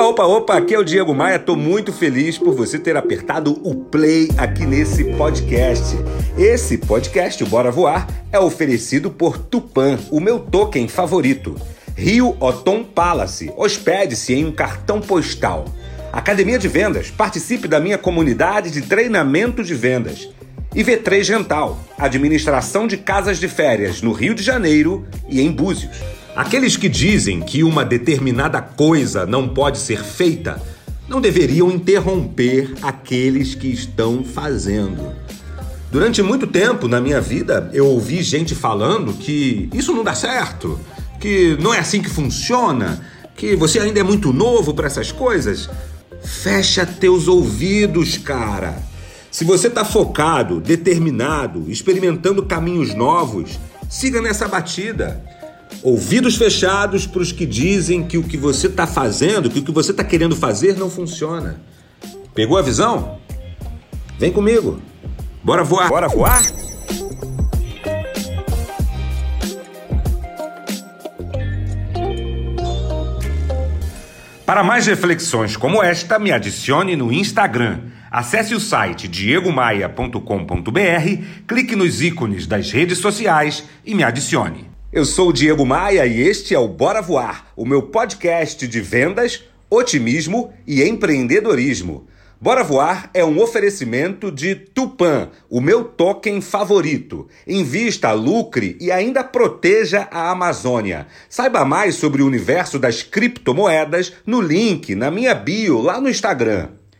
Opa, opa, opa, aqui é o Diego Maia. Tô muito feliz por você ter apertado o play aqui nesse podcast. Esse podcast, o Bora Voar, é oferecido por Tupan, o meu token favorito. Rio Otom Palace. Hospede-se em um cartão postal. Academia de Vendas. Participe da minha comunidade de treinamento de vendas. E V3 Rental. Administração de casas de férias no Rio de Janeiro e em Búzios. Aqueles que dizem que uma determinada coisa não pode ser feita não deveriam interromper aqueles que estão fazendo. Durante muito tempo na minha vida, eu ouvi gente falando que isso não dá certo, que não é assim que funciona, que você ainda é muito novo para essas coisas. Fecha teus ouvidos, cara. Se você está focado, determinado, experimentando caminhos novos, siga nessa batida. Ouvidos fechados para os que dizem que o que você está fazendo, que o que você está querendo fazer não funciona. Pegou a visão? Vem comigo. Bora voar. Bora voar? Para mais reflexões como esta, me adicione no Instagram. Acesse o site diegomaia.com.br, clique nos ícones das redes sociais e me adicione. Eu sou o Diego Maia e este é o Bora Voar, o meu podcast de vendas, otimismo e empreendedorismo. Bora Voar é um oferecimento de Tupan, o meu token favorito. Invista, lucre e ainda proteja a Amazônia. Saiba mais sobre o universo das criptomoedas no link na minha bio lá no Instagram.